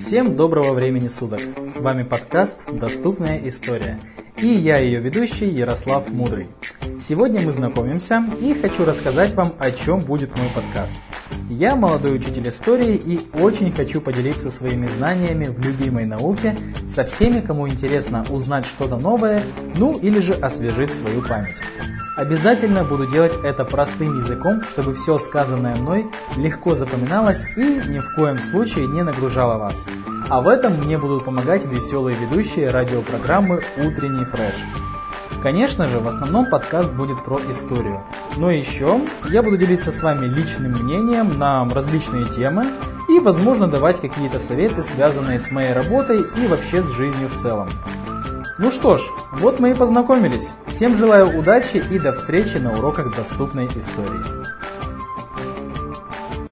Всем доброго времени суток! С вами подкаст «Доступная история» и я ее ведущий Ярослав Мудрый. Сегодня мы знакомимся и хочу рассказать вам, о чем будет мой подкаст. Я молодой учитель истории и очень хочу поделиться своими знаниями в любимой науке со всеми, кому интересно узнать что-то новое, ну или же освежить свою память. Обязательно буду делать это простым языком, чтобы все сказанное мной легко запоминалось и ни в коем случае не нагружало вас. А в этом мне будут помогать веселые ведущие радиопрограммы «Утренний фреш». Конечно же, в основном подкаст будет про историю. Но еще я буду делиться с вами личным мнением на различные темы и, возможно, давать какие-то советы, связанные с моей работой и вообще с жизнью в целом. Ну что ж, вот мы и познакомились. Всем желаю удачи и до встречи на уроках доступной истории.